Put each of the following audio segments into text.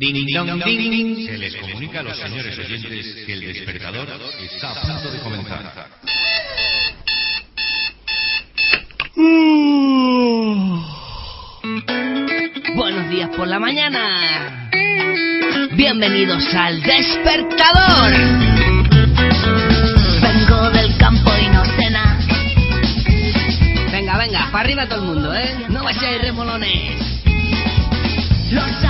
Ding, dong, ding. Se les comunica a los señores oyentes que el despertador está a punto de comenzar. Buenos días por la mañana. Bienvenidos al despertador. Vengo del campo y no cena. Venga, venga, para arriba todo el mundo, ¿eh? No vayáis remolones. Los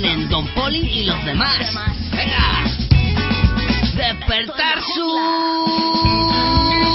Que vienen Don Poli y los demás. Venga. Despertar su...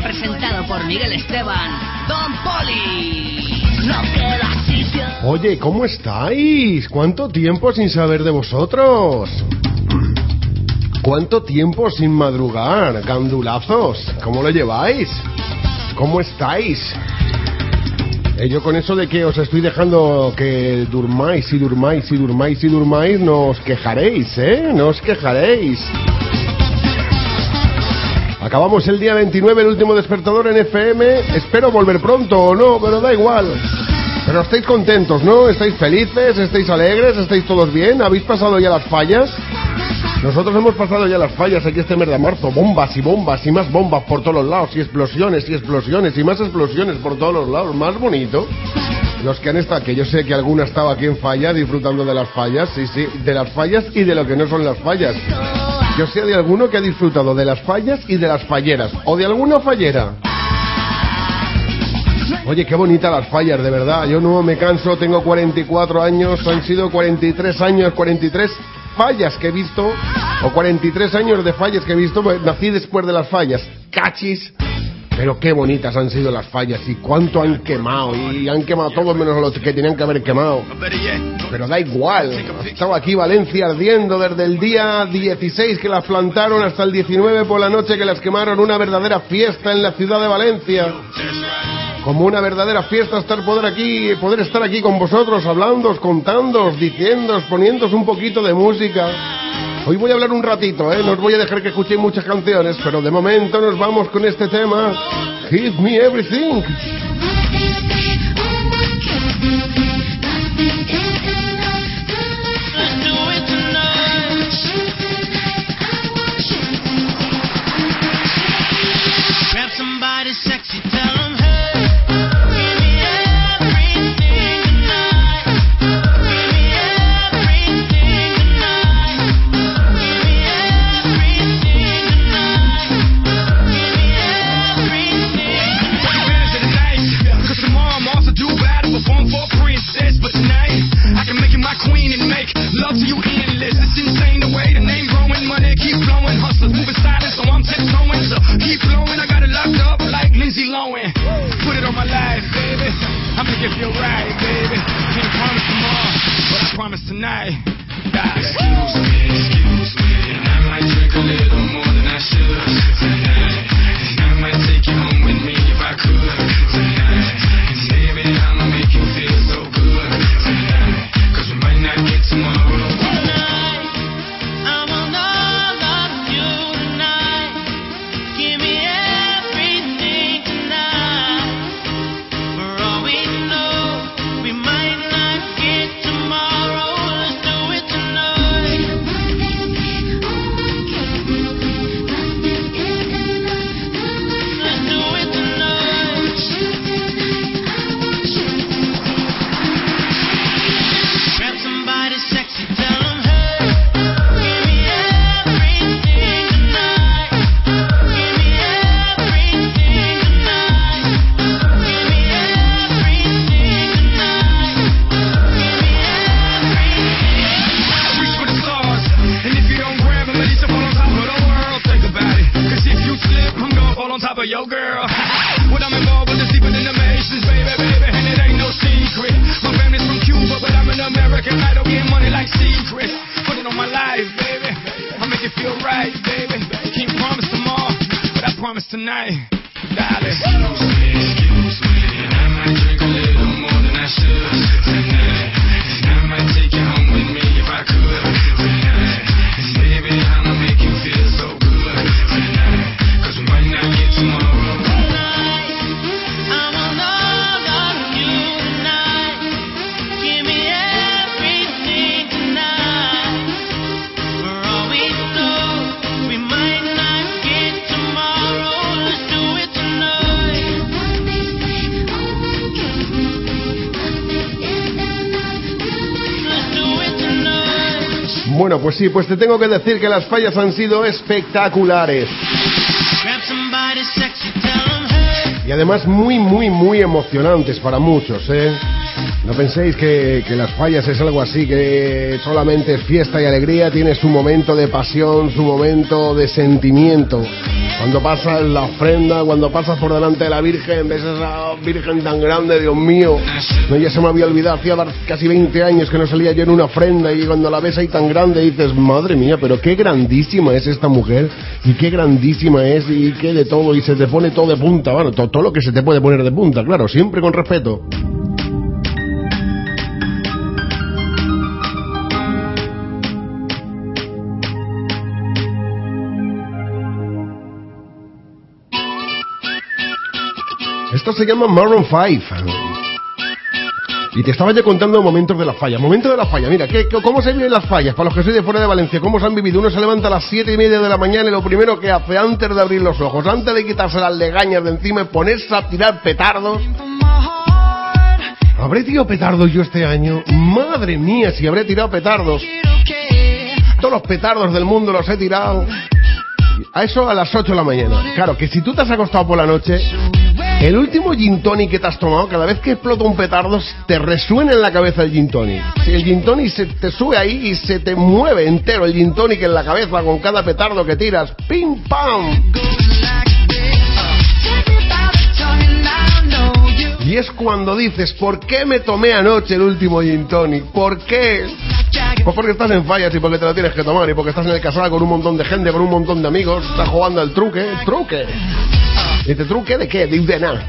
presentado por Miguel Esteban. Don Poli. No queda sitio. Oye, ¿cómo estáis? ¿Cuánto tiempo sin saber de vosotros? ¿Cuánto tiempo sin madrugar? Gandulazos, ¿cómo lo lleváis? ¿Cómo estáis? Eh, yo con eso de que os estoy dejando que durmáis y durmáis y durmáis y durmáis, no os quejaréis, ¿eh? No os quejaréis. Acabamos el día 29, el último despertador en FM. Espero volver pronto o no, pero da igual. Pero estáis contentos, ¿no? ¿Estáis felices? ¿Estáis alegres? ¿Estáis todos bien? ¿Habéis pasado ya las fallas? Nosotros hemos pasado ya las fallas aquí este mes de marzo. Bombas y bombas y más bombas por todos lados. Y explosiones y explosiones y más explosiones por todos los lados. Más bonito. Los que han estado, que yo sé que alguno ha estado aquí en falla disfrutando de las fallas. Sí, sí, de las fallas y de lo que no son las fallas. Yo sé de alguno que ha disfrutado de las fallas y de las falleras. O de alguna fallera. Oye, qué bonitas las fallas, de verdad. Yo no me canso, tengo 44 años, han sido 43 años, 43 fallas que he visto, o 43 años de fallas que he visto, pues, nací después de las fallas. Cachis. Pero qué bonitas han sido las fallas y cuánto han quemado. Y han quemado todos menos los que tenían que haber quemado. Pero da igual. Estaba aquí Valencia ardiendo desde el día 16 que las plantaron hasta el 19 por la noche que las quemaron. Una verdadera fiesta en la ciudad de Valencia. Como una verdadera fiesta estar poder aquí, poder estar aquí con vosotros, hablándoos, contándoos, diciéndoos, poniéndoos un poquito de música. Hoy voy a hablar un ratito, ¿eh? No os voy a dejar que escuchéis muchas canciones, pero de momento nos vamos con este tema. Give me everything. Alex Bueno, pues sí, pues te tengo que decir que las fallas han sido espectaculares. 'em. Y además muy, muy, muy emocionantes para muchos, ¿eh? No penséis que, que las fallas es algo así, que solamente es fiesta y alegría, tiene su momento de pasión, su momento de sentimiento. Cuando pasas la ofrenda, cuando pasas por delante de la Virgen, ves a esa Virgen tan grande, Dios mío. No, ya se me había olvidado, hacía casi 20 años que no salía yo en una ofrenda y cuando la ves ahí tan grande dices, madre mía, pero qué grandísima es esta mujer y qué grandísima es y qué de todo y se te pone todo de punta, bueno, to- todo lo que se te puede poner de punta, claro, siempre con respeto. Se llama Maroon 5. Y te estaba ya contando momentos de la falla. Momento de la falla. Mira, ¿qué, ¿cómo se viven las fallas? Para los que soy de fuera de Valencia, ¿cómo se han vivido? Uno se levanta a las siete y media de la mañana y lo primero que hace antes de abrir los ojos, antes de quitarse las legañas de encima, es ponerse a tirar petardos. ¿Habré tirado petardos yo este año? Madre mía, si habré tirado petardos. Todos los petardos del mundo los he tirado. A eso a las 8 de la mañana. Claro, que si tú te has acostado por la noche, el último gin tonic que te has tomado, cada vez que explota un petardo, te resuena en la cabeza el gin tonic. El gin tonic se te sube ahí y se te mueve entero el gin tonic en la cabeza con cada petardo que tiras. ¡Pim, pam! Y es cuando dices, ¿por qué me tomé anoche el último gin tonic? ¿Por qué? Pues porque estás en fallas y porque te lo tienes que tomar y porque estás en el casal con un montón de gente, con un montón de amigos, estás jugando al truque, truque. ¿Y te truque de qué? De, de nada.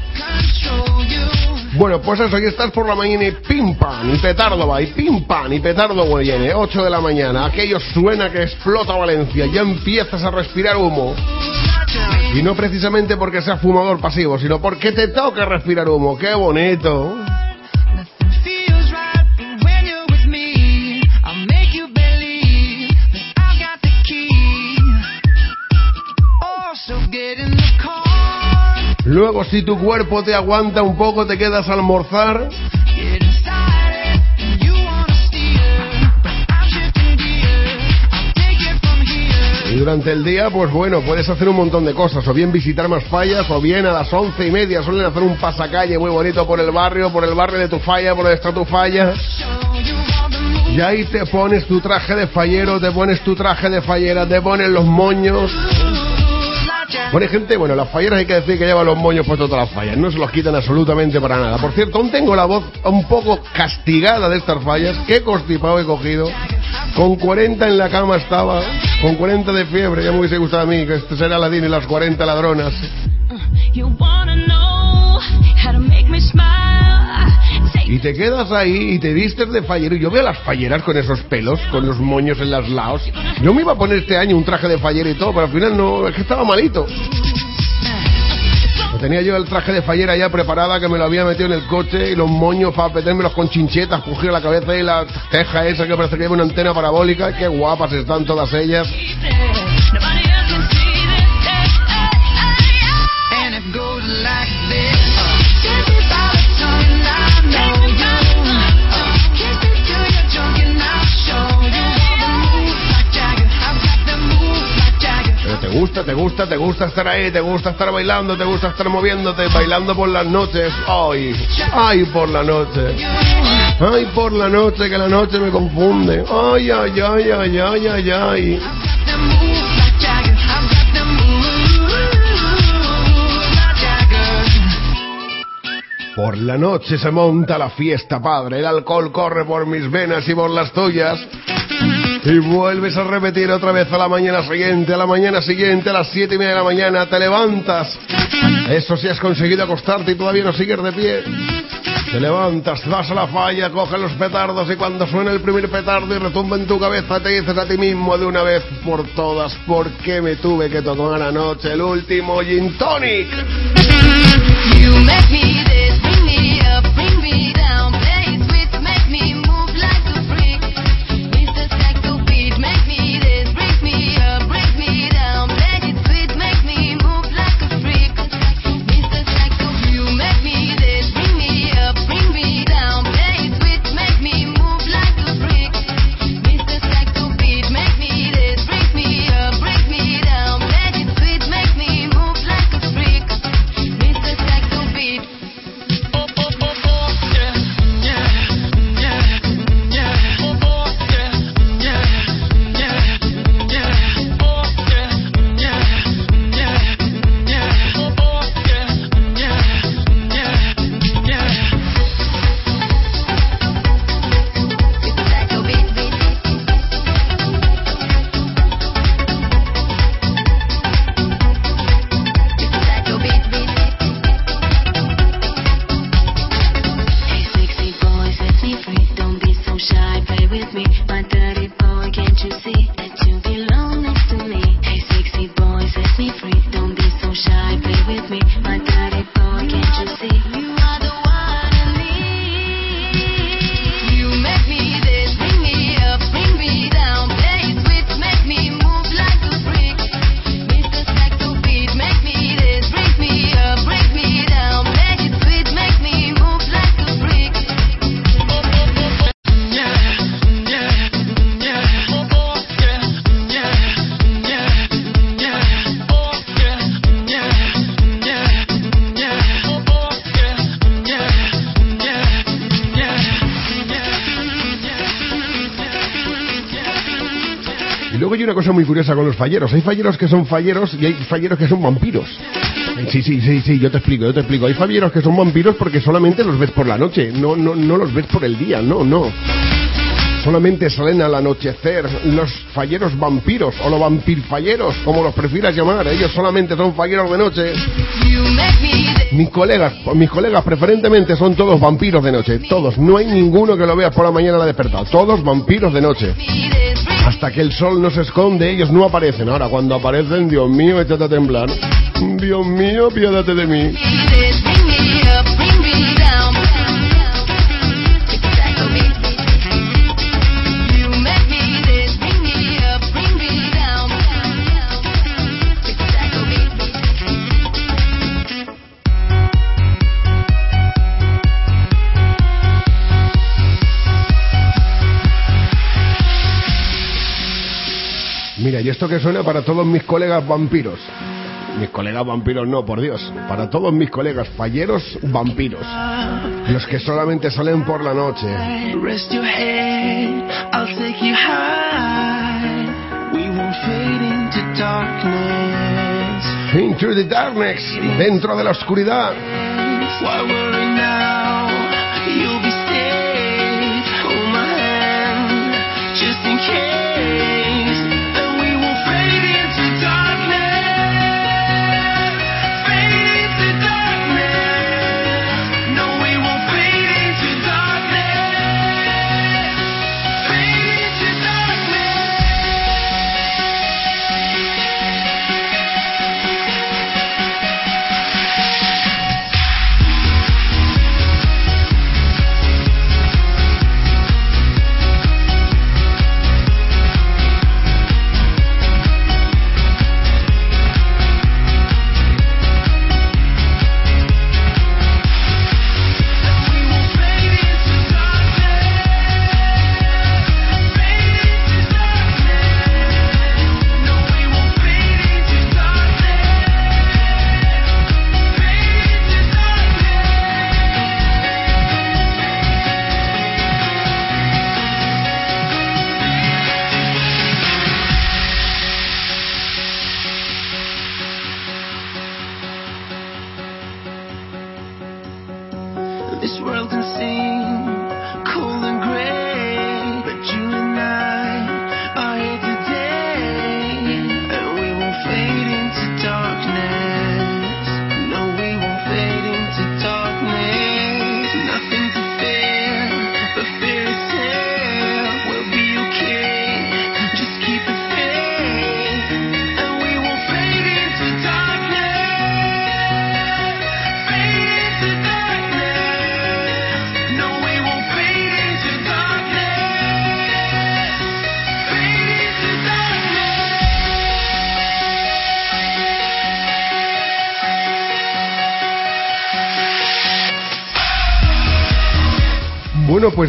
Bueno, pues eso, y estás por la mañana y pim pam, y petardo va, y pim pam, y petardo viene, 8 de la mañana, aquello suena que explota Valencia, ya empiezas a respirar humo. Y no precisamente porque seas fumador pasivo, sino porque te toca respirar humo, qué bonito. Luego, si tu cuerpo te aguanta un poco, te quedas a almorzar. Y durante el día, pues bueno, puedes hacer un montón de cosas, o bien visitar más fallas, o bien a las once y media suelen hacer un pasacalle muy bonito por el barrio, por el barrio de tu falla, por donde está tu falla. Y ahí te pones tu traje de fallero, te pones tu traje de fallera, te pones los moños. Bueno, gente, bueno, las falleras hay que decir que llevan los moños puestos todas las fallas, no se los quitan absolutamente para nada. Por cierto, aún tengo la voz un poco castigada de estas fallas, qué constipado he cogido. Con 40 en la cama estaba, con 40 de fiebre, ya me hubiese gustado a mí, que este será Aladín y las 40 ladronas. Y te quedas ahí y te vistes de fallero. Yo veo las falleras con esos pelos, con los moños en las laos. Yo me iba a poner este año un traje de fallera y todo, pero al final no, es que estaba malito. Tenía yo el traje de fallera ya preparada, que me lo había metido en el coche y los moños para metérmelos con chinchetas, coger la cabeza y la ceja esa que parece que lleva una antena parabólica. Qué guapas están todas ellas. gusta, te gusta, te gusta estar ahí, te gusta estar bailando, te gusta estar moviéndote, bailando por las noches. Ay, ay por la noche. Ay por la noche, que la noche me confunde. Ay, ay, ay, ay, ay, ay, ay. Por la noche se monta la fiesta, padre. El alcohol corre por mis venas y por las tuyas. Y vuelves a repetir otra vez a la mañana siguiente, a la mañana siguiente, a las siete y media de la mañana, te levantas. Eso si has conseguido acostarte y todavía no sigues de pie. Te levantas, vas a la falla, coges los petardos y cuando suena el primer petardo y retumba en tu cabeza te dices a ti mismo de una vez por todas, ¿por qué me tuve que tomar anoche el último gin tonic? Luego hay una cosa muy curiosa con los falleros. Hay falleros que son falleros y hay falleros que son vampiros. Sí, sí, sí, sí, yo te explico, yo te explico. Hay falleros que son vampiros porque solamente los ves por la noche, no, no, no los ves por el día, no, no. Solamente salen al anochecer los falleros vampiros o los vampirfalleros, como los prefieras llamar. Ellos solamente son falleros de noche. Mis colegas, mis colegas preferentemente son todos vampiros de noche. Todos. No hay ninguno que lo veas por la mañana la despertar. Todos vampiros de noche. Hasta que el sol no se esconde, ellos no aparecen. Ahora, cuando aparecen, Dios mío, échate a temblar. Dios mío, piérdate de mí. Y esto que suena para todos mis colegas vampiros. Mis colegas vampiros no, por Dios. Para todos mis colegas falleros vampiros. Los que solamente salen por la noche. Into the darkness. Dentro de la oscuridad.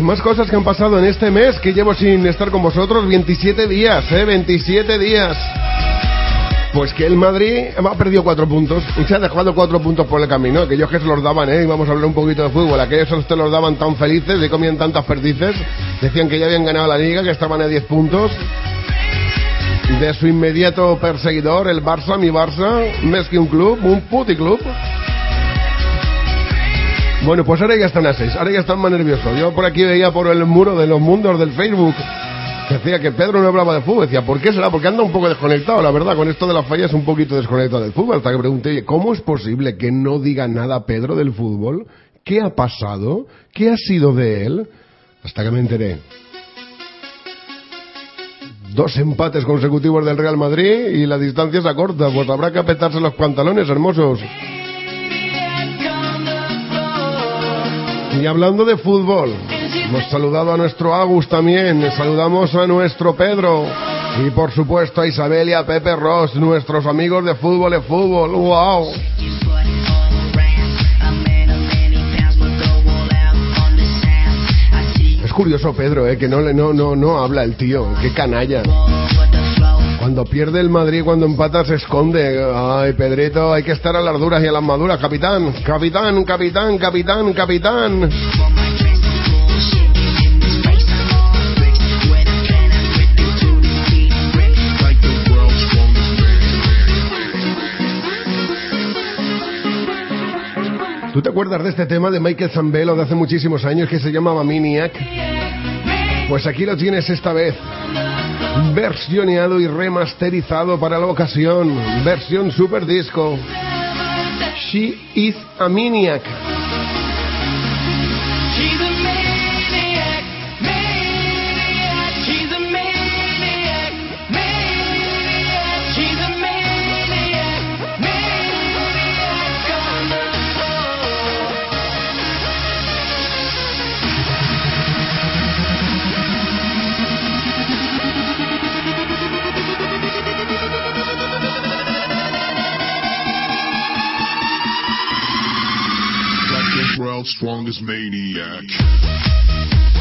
Pues más cosas que han pasado en este mes que llevo sin estar con vosotros. 27 días, ¿eh? 27 días. Pues que el Madrid ha perdido cuatro puntos y se ha dejado cuatro puntos por el camino. Aquellos que se los daban, ¿eh? Y vamos a hablar un poquito de fútbol. Aquellos que se los daban tan felices y comían tantas perdices. Decían que ya habían ganado la liga, que estaban a 10 puntos. De su inmediato perseguidor, el Barça, mi Barça, més que un club, un puti club. Bueno, pues ahora ya están a 6, ahora ya están más nerviosos. Yo por aquí veía por el muro de los mundos del Facebook Decía que Pedro no hablaba de fútbol. Decía, ¿por qué será? Porque anda un poco desconectado, la verdad. Con esto de las fallas, un poquito desconectado del fútbol. Hasta que pregunté, ¿cómo es posible que no diga nada Pedro del fútbol? ¿Qué ha pasado? ¿Qué ha sido de él? Hasta que me enteré. Dos empates consecutivos del Real Madrid y la distancia se acorta. Pues habrá que apretarse los pantalones, hermosos. Y hablando de fútbol, hemos saludado a nuestro Agus también, saludamos a nuestro Pedro y por supuesto a Isabel y a Pepe Ross, nuestros amigos de fútbol de fútbol. ¡Wow! Es curioso Pedro, eh, que no, no, no, no habla el tío, qué canalla. Cuando pierde el Madrid, cuando empata, se esconde. Ay, Pedrito, hay que estar a las duras y a las maduras. Capitán, capitán, capitán, capitán, capitán. ¿Tú te acuerdas de este tema de Michael Zambello de hace muchísimos años que se llamaba Maniac? Pues aquí lo tienes esta vez. Versioneado y remasterizado para la ocasión. Versión super disco. She is a Maniac. Strongest maniac.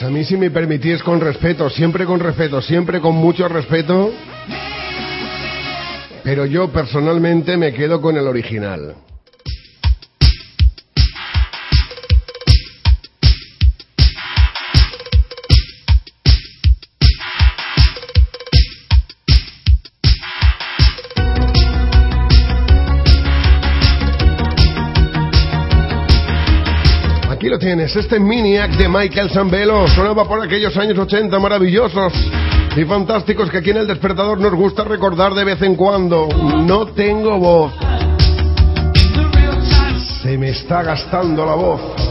Pues a mí si me permitís con respeto, siempre con respeto, siempre con mucho respeto. Pero yo personalmente me quedo con el original. Lo tienes, este Miniac de Michael Zambello sonaba por aquellos años 80 maravillosos y fantásticos que aquí en el despertador nos gusta recordar de vez en cuando. No tengo voz, se me está gastando la voz.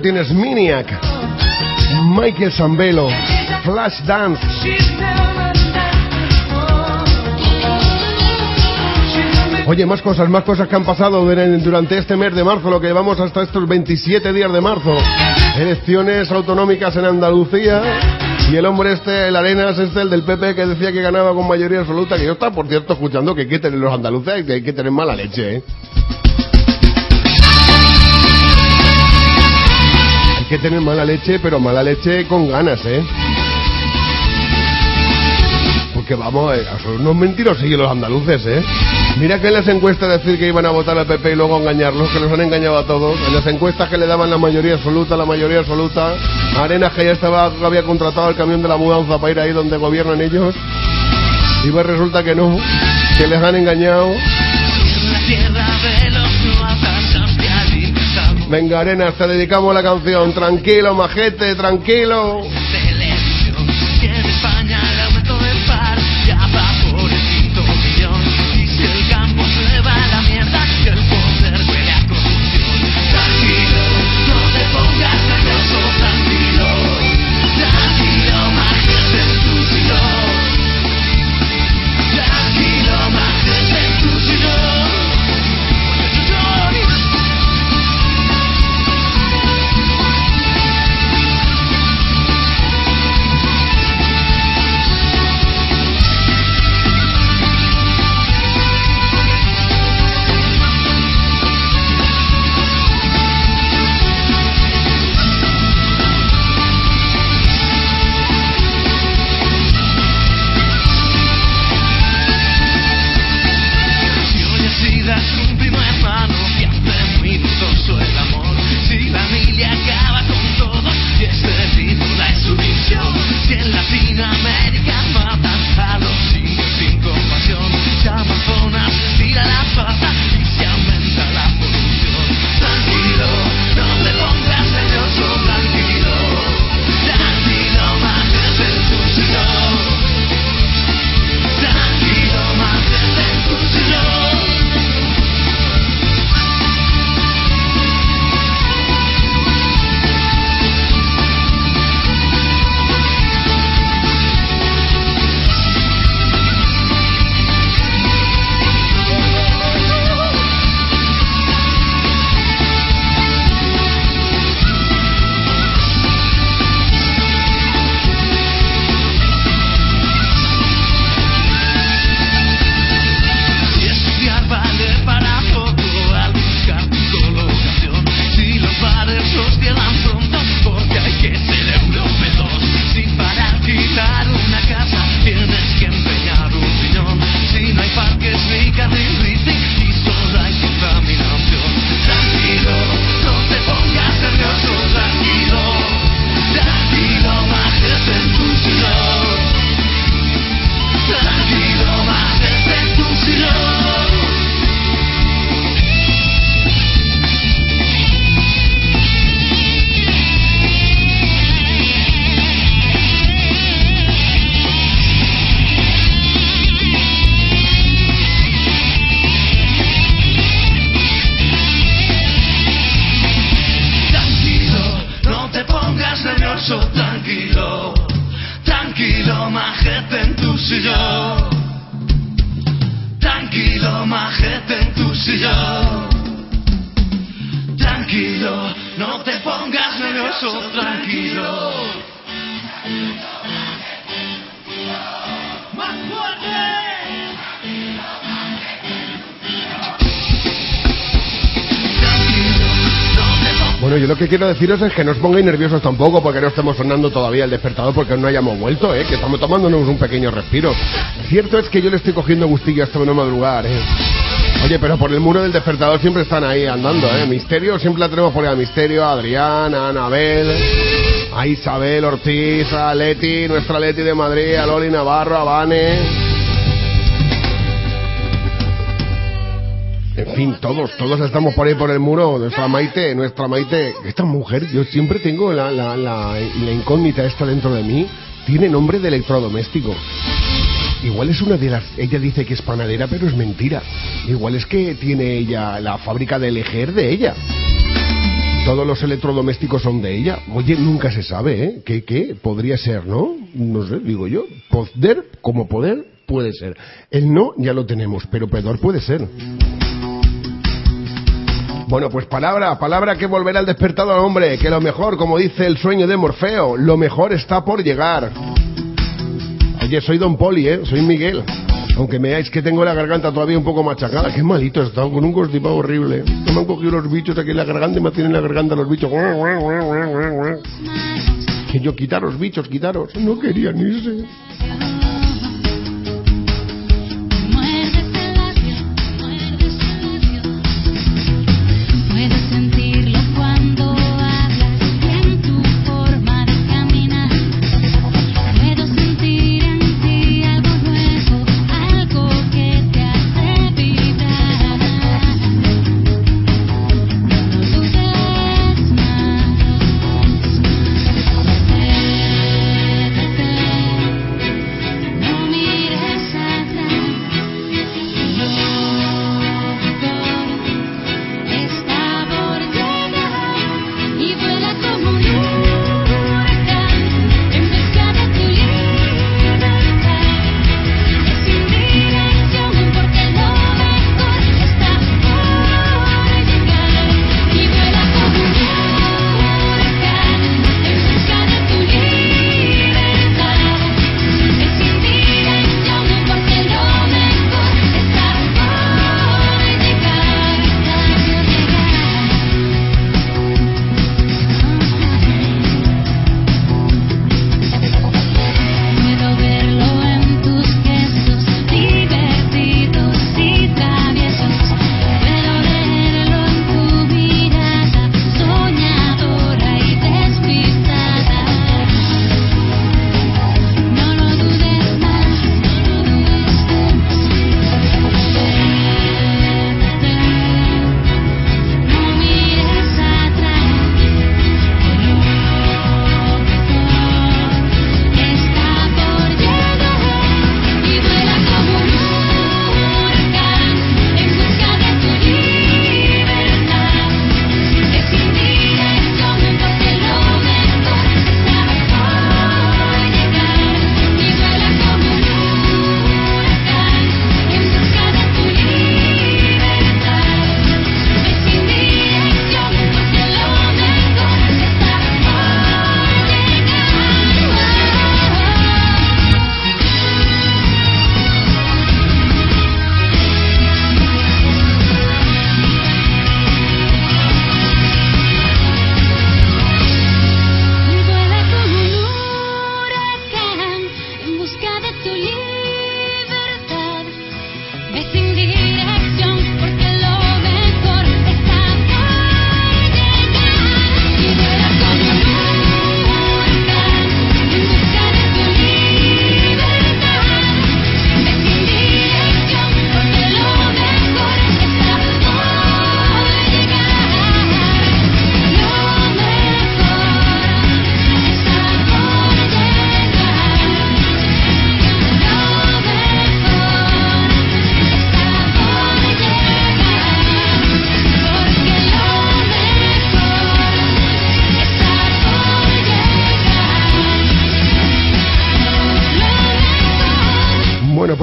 Dance Maniac. Michael Sambelo. Flash Dance. Oye, más cosas, más cosas que han pasado dur- durante este mes de marzo, lo que llevamos hasta estos 27 días de marzo. Elecciones autonómicas en Andalucía. Y el hombre este, el Arenas, este, el del PP, que decía que ganaba con mayoría absoluta, que yo estaba, por cierto, escuchando que hay que tener los andaluces que hay que tener mala leche, ¿eh? Que tener mala leche, pero mala leche con ganas, ¿eh? Porque vamos, eh, son unos mentirosillos los andaluces, ¿eh? Mira que en las encuestas decir que iban a votar al PP y luego engañarlos, que los han engañado a todos. En las encuestas que le daban la mayoría absoluta, la mayoría absoluta. Arenas que ya estaba, había contratado el camión de la mudanza para ir ahí donde gobiernan ellos. Y pues resulta que no, que les han engañado. Venga, Arenas, te dedicamos la canción. Tranquilo, majete. Tranquilo, quiero deciros es que no os pongáis nerviosos tampoco porque no estemos sonando todavía el despertador porque no hayamos vuelto, ¿eh? que estamos tomándonos un pequeño respiro. Cierto es que yo le estoy cogiendo gustillo a esto de no madrugar. ¿eh? Oye, pero por el muro del despertador siempre están ahí andando. ¿eh? Misterio, siempre la tenemos por ahí a Misterio, a Adrián, a Anabel, a Isabel Ortiz, a Leti, nuestra Leti de Madrid, a Loli Navarro, a Vane. En fin, todos, todos estamos por ahí por el muro. Nuestra Maite, nuestra Maite, esta mujer, yo siempre tengo la, la, la, la incógnita esta dentro de mí. Tiene nombre de electrodoméstico. Igual es una de las... Ella dice que es panadera, pero es mentira. Igual es que tiene ella la fábrica de Leger de ella. Todos los electrodomésticos son de ella. Oye, nunca se sabe, ¿eh? ¿Qué, qué? Podría ser, ¿no? No sé, digo yo. Poder, como poder, puede ser. El no ya lo tenemos, pero peor puede ser. Bueno, pues palabra, palabra que volverá al despertado al hombre, que lo mejor, como dice el sueño de Morfeo, lo mejor está por llegar. Oye, soy Don Poli, ¿eh? Soy Miguel. Aunque me veáis que tengo la garganta todavía un poco machacada. Qué malito he estado, con un constipado horrible. Que me han cogido los bichos aquí en la garganta y me tienen en la garganta los bichos. Que yo, quitaros bichos, quitaros. No querían irse.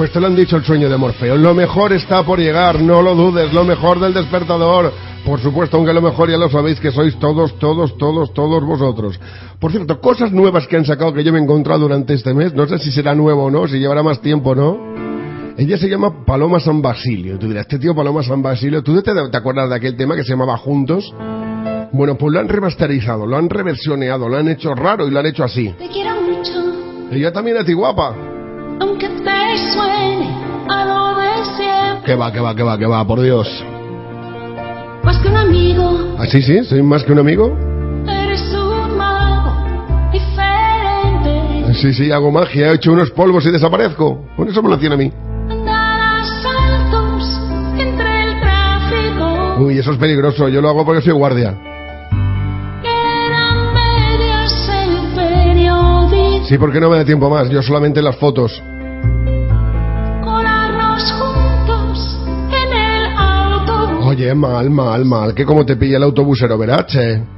Pues te lo han dicho el sueño de Morfeo. Lo mejor está por llegar, no lo dudes. Lo mejor del despertador. Por supuesto, aunque lo mejor ya lo sabéis que sois todos, todos, todos, todos vosotros. Por cierto, cosas nuevas que han sacado que yo me he encontrado durante este mes. No sé si será nuevo o no, si llevará más tiempo o no. Ella se llama Paloma San Basilio. Tú dirás, este tío Paloma San Basilio. ¿Tú te, te acuerdas de aquel tema que se llamaba Juntos? Bueno, pues lo han remasterizado, lo han reversioneado, lo han hecho raro y lo han hecho así. Te quiero mucho, Ella también es guapa. Aunque te suene a lo de siempre. Que va, que va, que va, que va, por Dios. Más que un amigo, ¿Ah, sí, sí? ¿Soy más que un amigo? eres un mago diferente. Sí, sí, hago magia, he hecho unos polvos y desaparezco. Con eso me lo hacían a mí. Andar a saltos entre el tráfico. Uy, eso es peligroso, yo lo hago porque soy guardia. Sí, porque no me da tiempo más, yo solamente las fotos. Oye, mal, mal, mal, que como te pilla el autobusero Verache.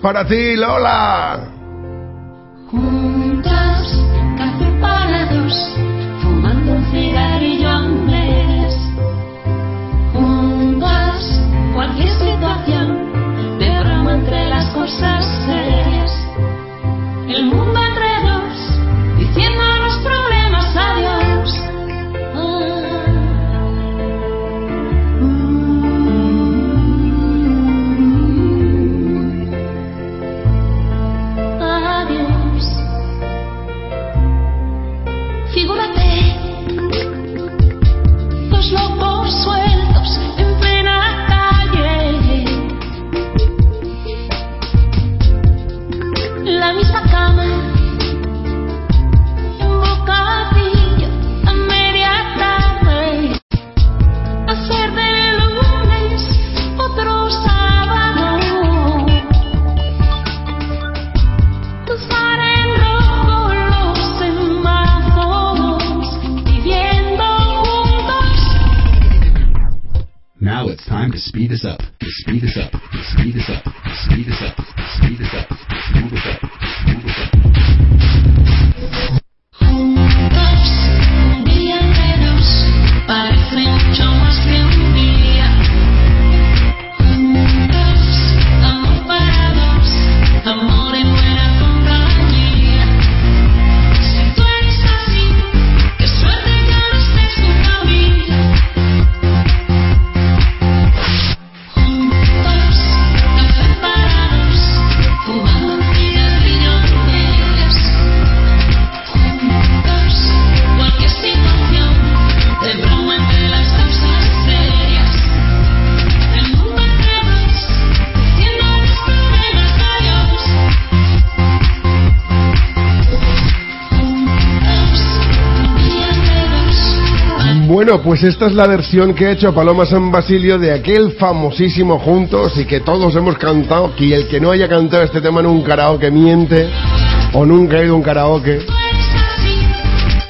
Para ti, Lola. Pues esta es la versión que ha hecho Paloma San Basilio de aquel famosísimo Juntos y que todos hemos cantado. Y el que no haya cantado este tema en un karaoke miente o nunca ha ido a un karaoke.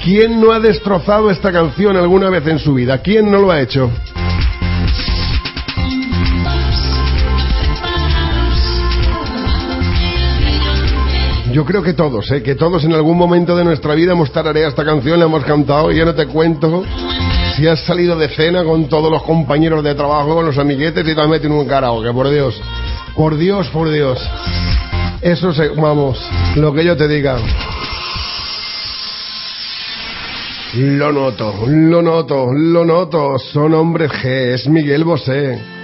¿Quién no ha destrozado esta canción alguna vez en su vida? ¿Quién no lo ha hecho? Yo creo que todos, ¿eh? que todos en algún momento de nuestra vida hemos tarareado esta canción, la hemos cantado y ya no te cuento si has salido de cena con todos los compañeros de trabajo, con los amiguetes y te has metido en un karaoke, por Dios. Por Dios, por Dios. Eso se, vamos, lo que yo te diga. Lo noto, lo noto, lo noto. Son hombres G, es Miguel Bosé.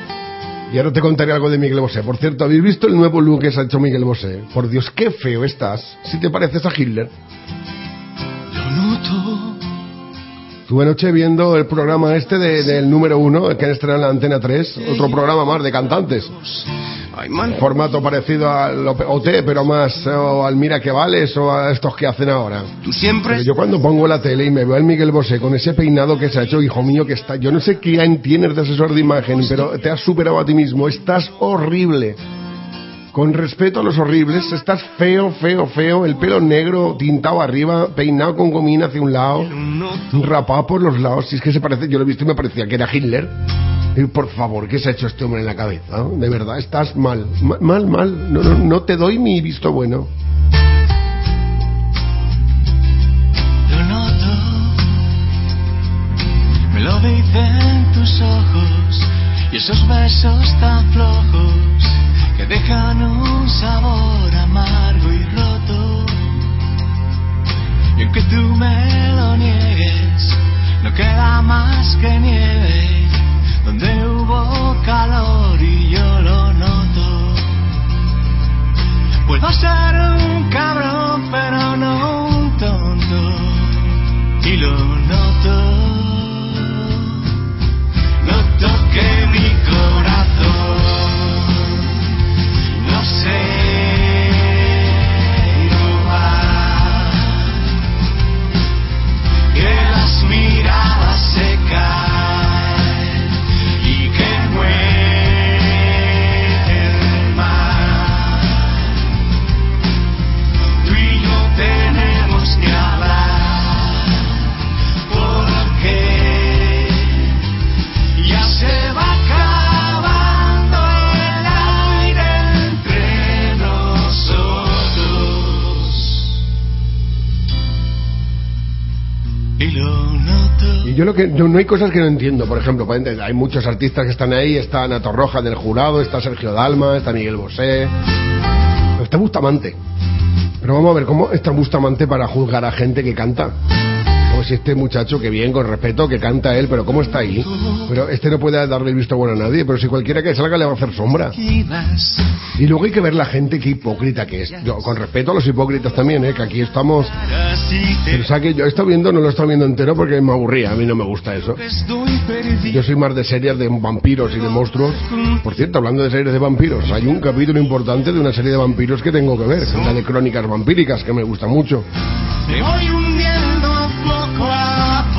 Y ahora te contaré algo de Miguel Bosé. Por cierto, ¿habéis visto el nuevo look que se ha hecho Miguel Bosé? Por Dios, qué feo estás. Si te pareces a Hitler. Estuve anoche viendo el programa este de- del número uno, que han estrenado en la Antena 3, otro programa más de cantantes. Formato parecido al OT, pero más o al Mira que vales o a estos que hacen ahora. Tú siempre. Pero yo cuando pongo la tele y me veo al Miguel Bosé con ese peinado que se ha hecho, hijo mío, que está... Yo no sé quién tienes de asesor de imagen, pero te has superado a ti mismo. Estás horrible. Con respeto a los horribles, estás feo, feo, feo. El pelo negro tintado arriba, peinado con gomina hacia un lado, rapado por los lados. Si es que se parece, yo lo he visto y me parecía que era Hitler. Por favor, ¿qué se ha hecho este hombre en la cabeza? De verdad, estás mal. Ma- Mal, mal. No, no, no te doy mi visto bueno. Me lo dicen tus ojos y esos besos tan flojos dejan un sabor amargo y roto. Y aunque tú me lo niegues, no queda más que nieve donde hubo calor y yo lo noto. Puedo ser un cabrón, pero no un tonto. Y lo noto. Noto que yo lo que yo- no hay cosas que no entiendo. Por ejemplo, hay muchos artistas que están ahí. Está Ana Torroja del jurado, está Sergio Dalma, está Miguel Bosé, está Bustamante. Pero vamos a ver cómo está Bustamante para juzgar a gente que canta. Si este muchacho, que bien, con respeto, que canta él, pero ¿cómo está ahí? Pero este no puede darle el visto bueno a nadie, pero si cualquiera que salga le va a hacer sombra. Y luego hay que ver la gente qué hipócrita que es. Yo, con respeto a los hipócritas también, ¿eh? que aquí estamos... Pero, o que yo he estado viendo, no lo he estado viendo entero porque me aburría, a mí no me gusta eso. Yo soy más de series de vampiros y de monstruos. Por cierto, hablando de series de vampiros, hay un capítulo importante de una serie de vampiros que tengo que ver, la de crónicas vampíricas, que me gusta mucho. Me voy hundiendo poco a poco.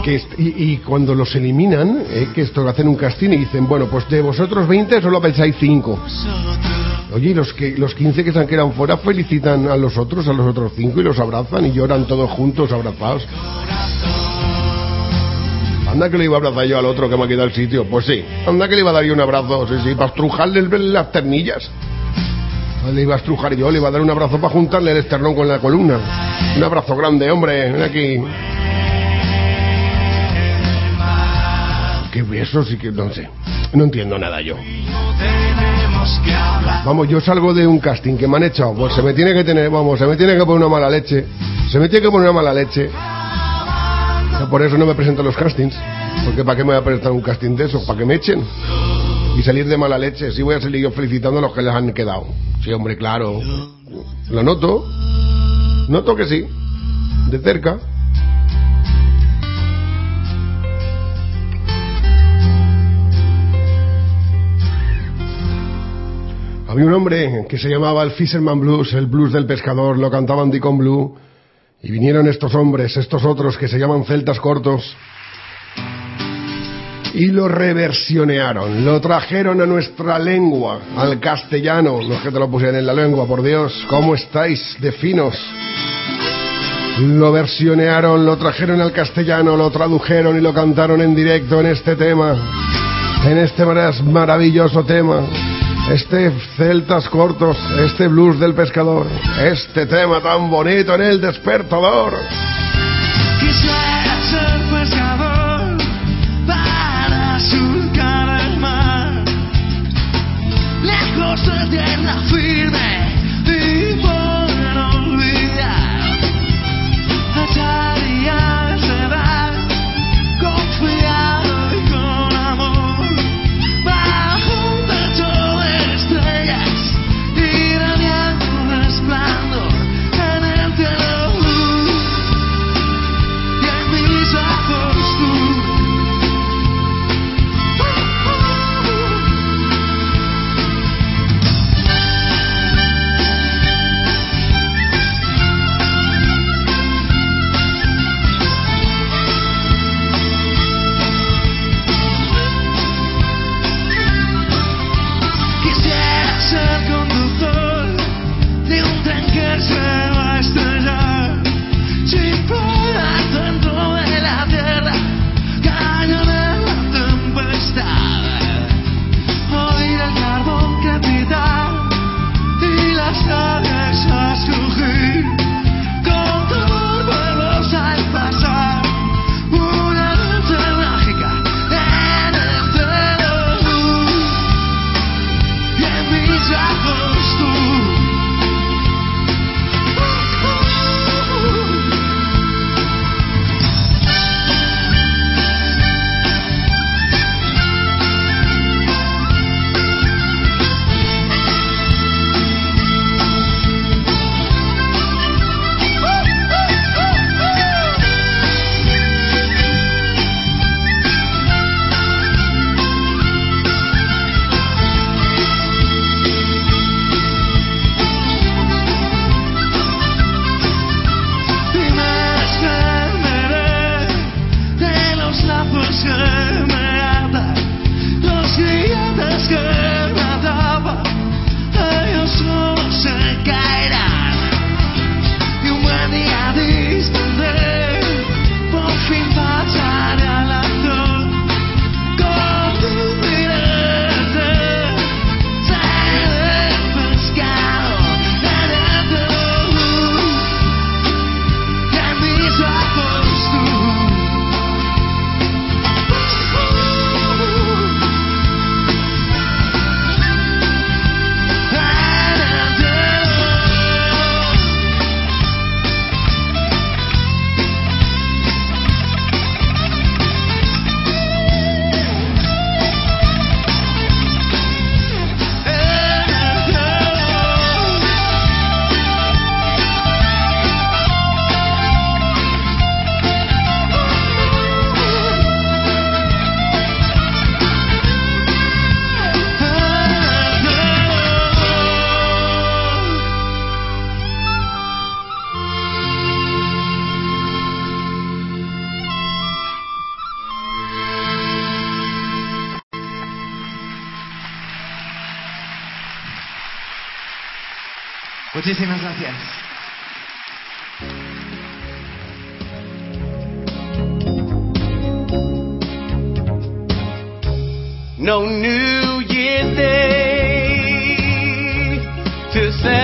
Que y, cuando los eliminan, eh, que esto hacen un casting y dicen, bueno, pues de vosotros 20 solo pensáis 5. Oye, y los, que, los 15 que se han quedado fuera felicitan a los otros, a los otros 5 y los abrazan y lloran todos juntos abrazados. Anda que le iba a abrazar yo al otro que me ha quedado el sitio. Pues sí, anda que le iba a dar yo un abrazo, sí, sí, para estrujarle las ternillas. Le iba a estrujar yo, le iba a dar un abrazo para juntarle el esternón con la columna. Un abrazo grande, hombre, ven aquí. Que eso sí que no sé. No entiendo nada yo. Vamos, yo salgo de un casting que me han echado, pues se me tiene que tener, vamos, se me tiene que poner una mala leche. Se me tiene que poner una mala leche. Por eso no me presento a los castings. Porque ¿para qué me voy a presentar un casting de eso? ¿Para que me echen? Y salir de mala leche. Sí voy a salir yo felicitando a los que les han quedado. Sí, hombre, claro. Lo noto. Noto que sí. De cerca. Había un hombre que se llamaba el Fisherman Blues, el blues del pescador, lo cantaban Deacon Blue. Y vinieron estos hombres, estos otros que se llaman celtas cortos, y lo reversionearon, lo trajeron a nuestra lengua, al castellano. No es que te lo pusieran en la lengua, por Dios, ¿cómo estáis de finos? Lo versionearon, lo trajeron al castellano, lo tradujeron y lo cantaron en directo en este tema, en este maravilloso tema. Este celtas cortos, este blues del pescador, este tema tan bonito en el despertador. Quisiera ser pescador para surcar el mar, lejos tierra firme Muchísimas gracias. No New Year's Day to celebrate.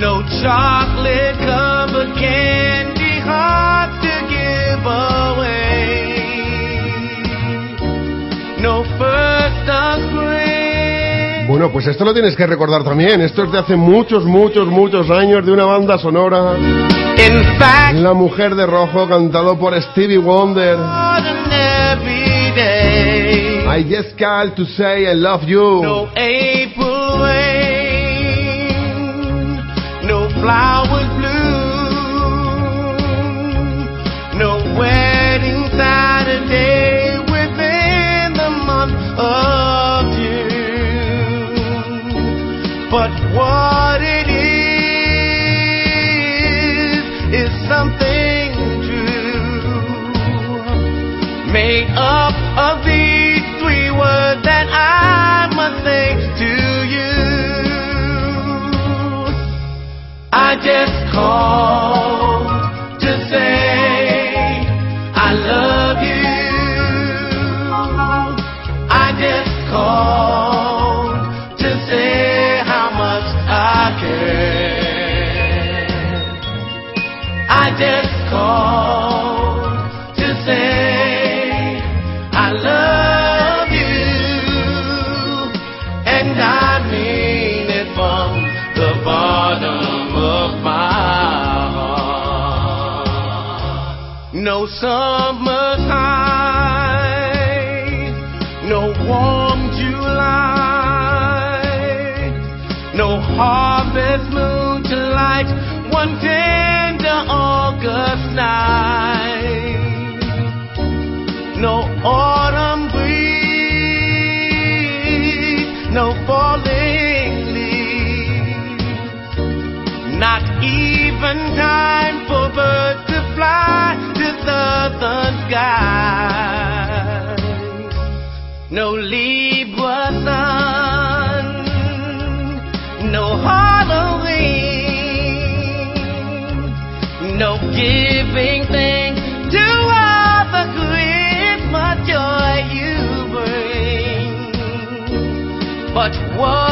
No chocolate covered candy heart to give away. No first. Bueno, pues esto lo tienes que recordar también. Esto es de hace muchos, muchos, muchos años de una banda sonora. La mujer de rojo, cantado por Stevie Wonder. I just called to say I love you. No April rain, no flowers what it is is something true made up of these three words that I must say to you. I just called to say just called to say I love you, and I mean it from the bottom of my heart. No summer's what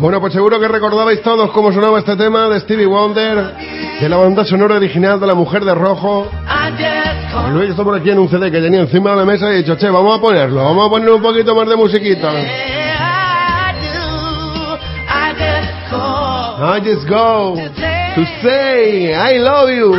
Bueno, pues seguro que recordabais todos cómo sonaba este tema de Stevie Wonder, de la banda sonora original de La Mujer de Rojo. Called. Lo he visto por aquí en un CD que tenía encima de la mesa y he dicho, che, vamos a ponerlo, vamos a poner un poquito más de musiquita. I just go to say I love you,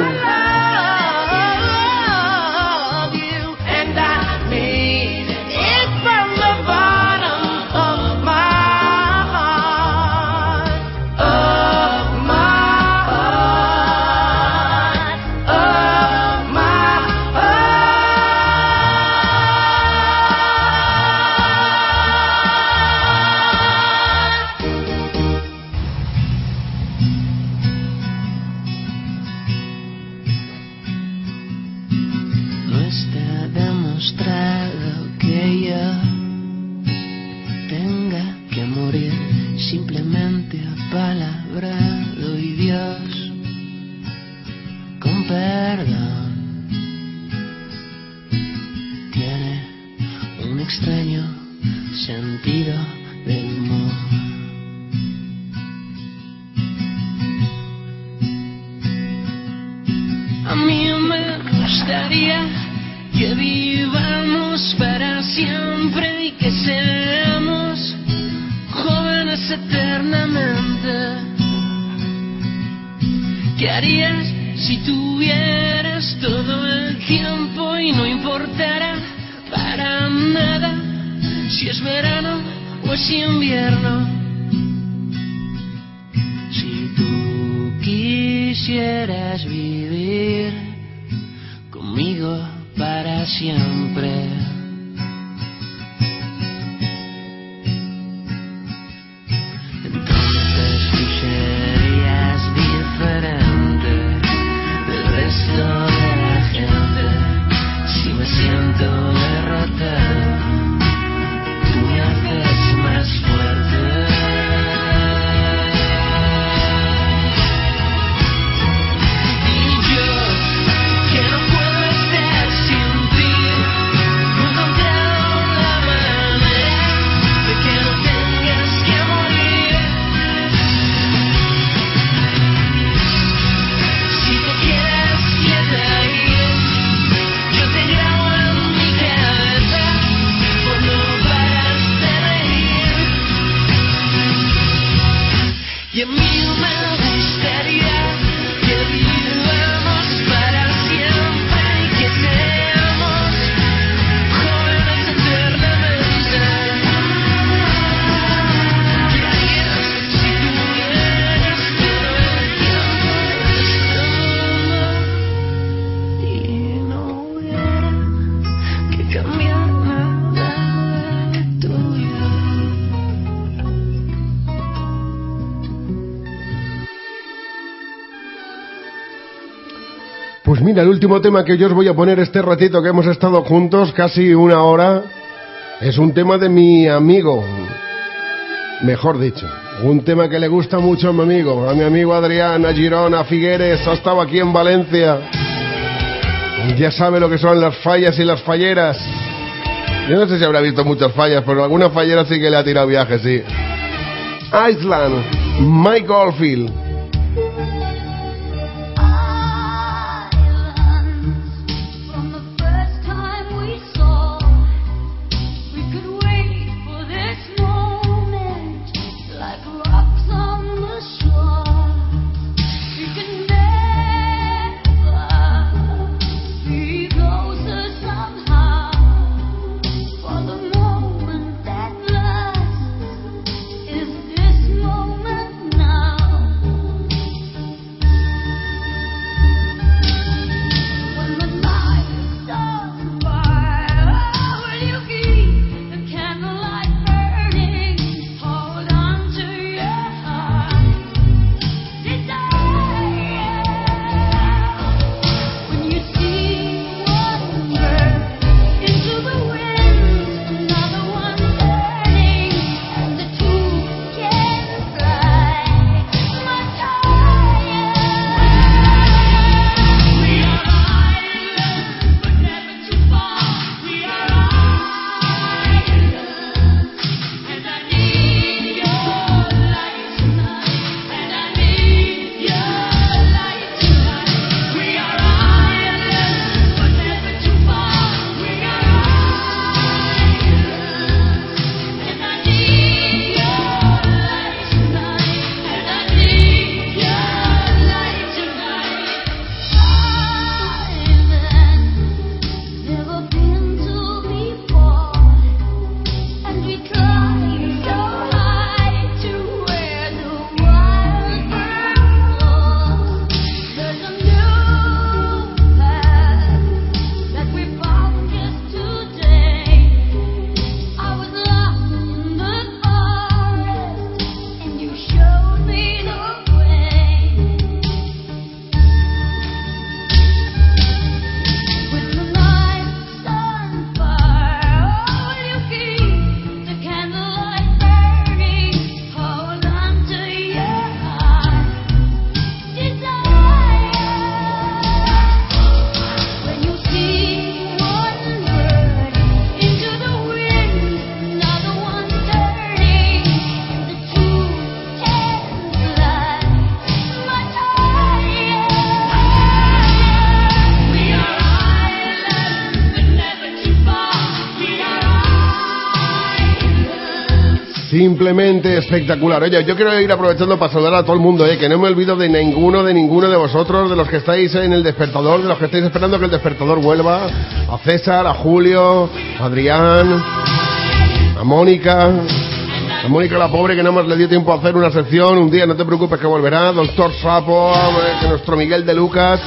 ¿Qué harías si tuvieras todo el tiempo y no importara para nada si es verano o es invierno? Si tú quisieras vivir conmigo para siempre. Pues mira, el último tema que yo os voy a poner este ratito que hemos estado juntos, casi una hora, es un tema de mi amigo. Mejor dicho, un tema que le gusta mucho a mi amigo, a mi amigo Adrián, a Girón, a Figueres, ha estado aquí en Valencia. Ya sabe lo que son las fallas y las falleras. Yo no sé si habrá visto muchas fallas, pero alguna fallera sí que le ha tirado viaje, sí. Iceland, Mike Oldfield. Espectacular. Oye, yo quiero ir aprovechando para saludar a todo el mundo, ¿eh? que no me olvido de ninguno, de ninguno de vosotros, de los que estáis en el despertador, de los que estáis esperando que el despertador vuelva. A César, a Julio, a Adrián, a Mónica. A Mónica la pobre que nada más le dio tiempo a hacer una sección. Un día no te preocupes que volverá. Doctor Sapo, nuestro Miguel de Lucas.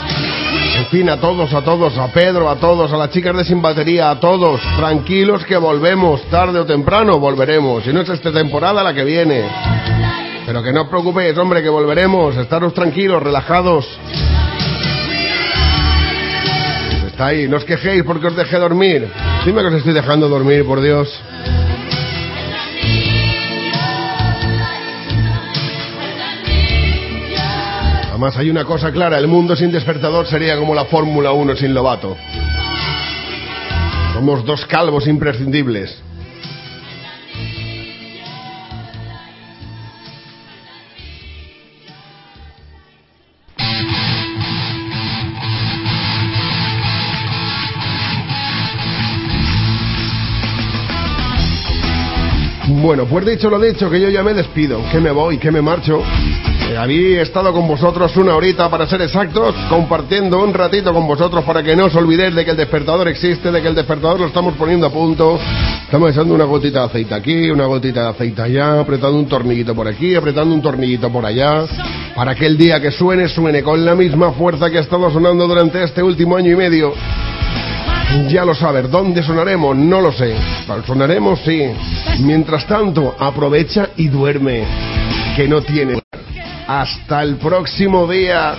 Fin, a todos, a todos, a Pedro, a todos, a las chicas de Sin Batería, a todos. Tranquilos que volvemos, tarde o temprano volveremos. Si no es esta temporada, la que viene. Pero que no os preocupéis, hombre, que volveremos. Estaros tranquilos, relajados. Está ahí, no os quejéis porque os dejé dormir. Dime que os estoy dejando dormir, por Dios. Además hay una cosa clara, el mundo sin despertador sería como la Fórmula 1 sin Lobato. Somos dos calvos imprescindibles. Bueno, pues dicho lo dicho, que yo ya me despido, que me voy, que me marcho. Eh, había estado con vosotros una horita para ser exactos, compartiendo un ratito con vosotros para que no os olvidéis de que el despertador existe, de que el despertador lo estamos poniendo a punto. Estamos echando una gotita de aceite aquí, una gotita de aceite allá, apretando un tornillito por aquí, apretando un tornillito por allá, para que el día que suene, suene con la misma fuerza que ha estado sonando durante este último año y medio. Ya lo sabes, ¿dónde sonaremos? No lo sé. Sonaremos, sí. Mientras tanto, aprovecha y duerme, que no tiene. Hasta el próximo día.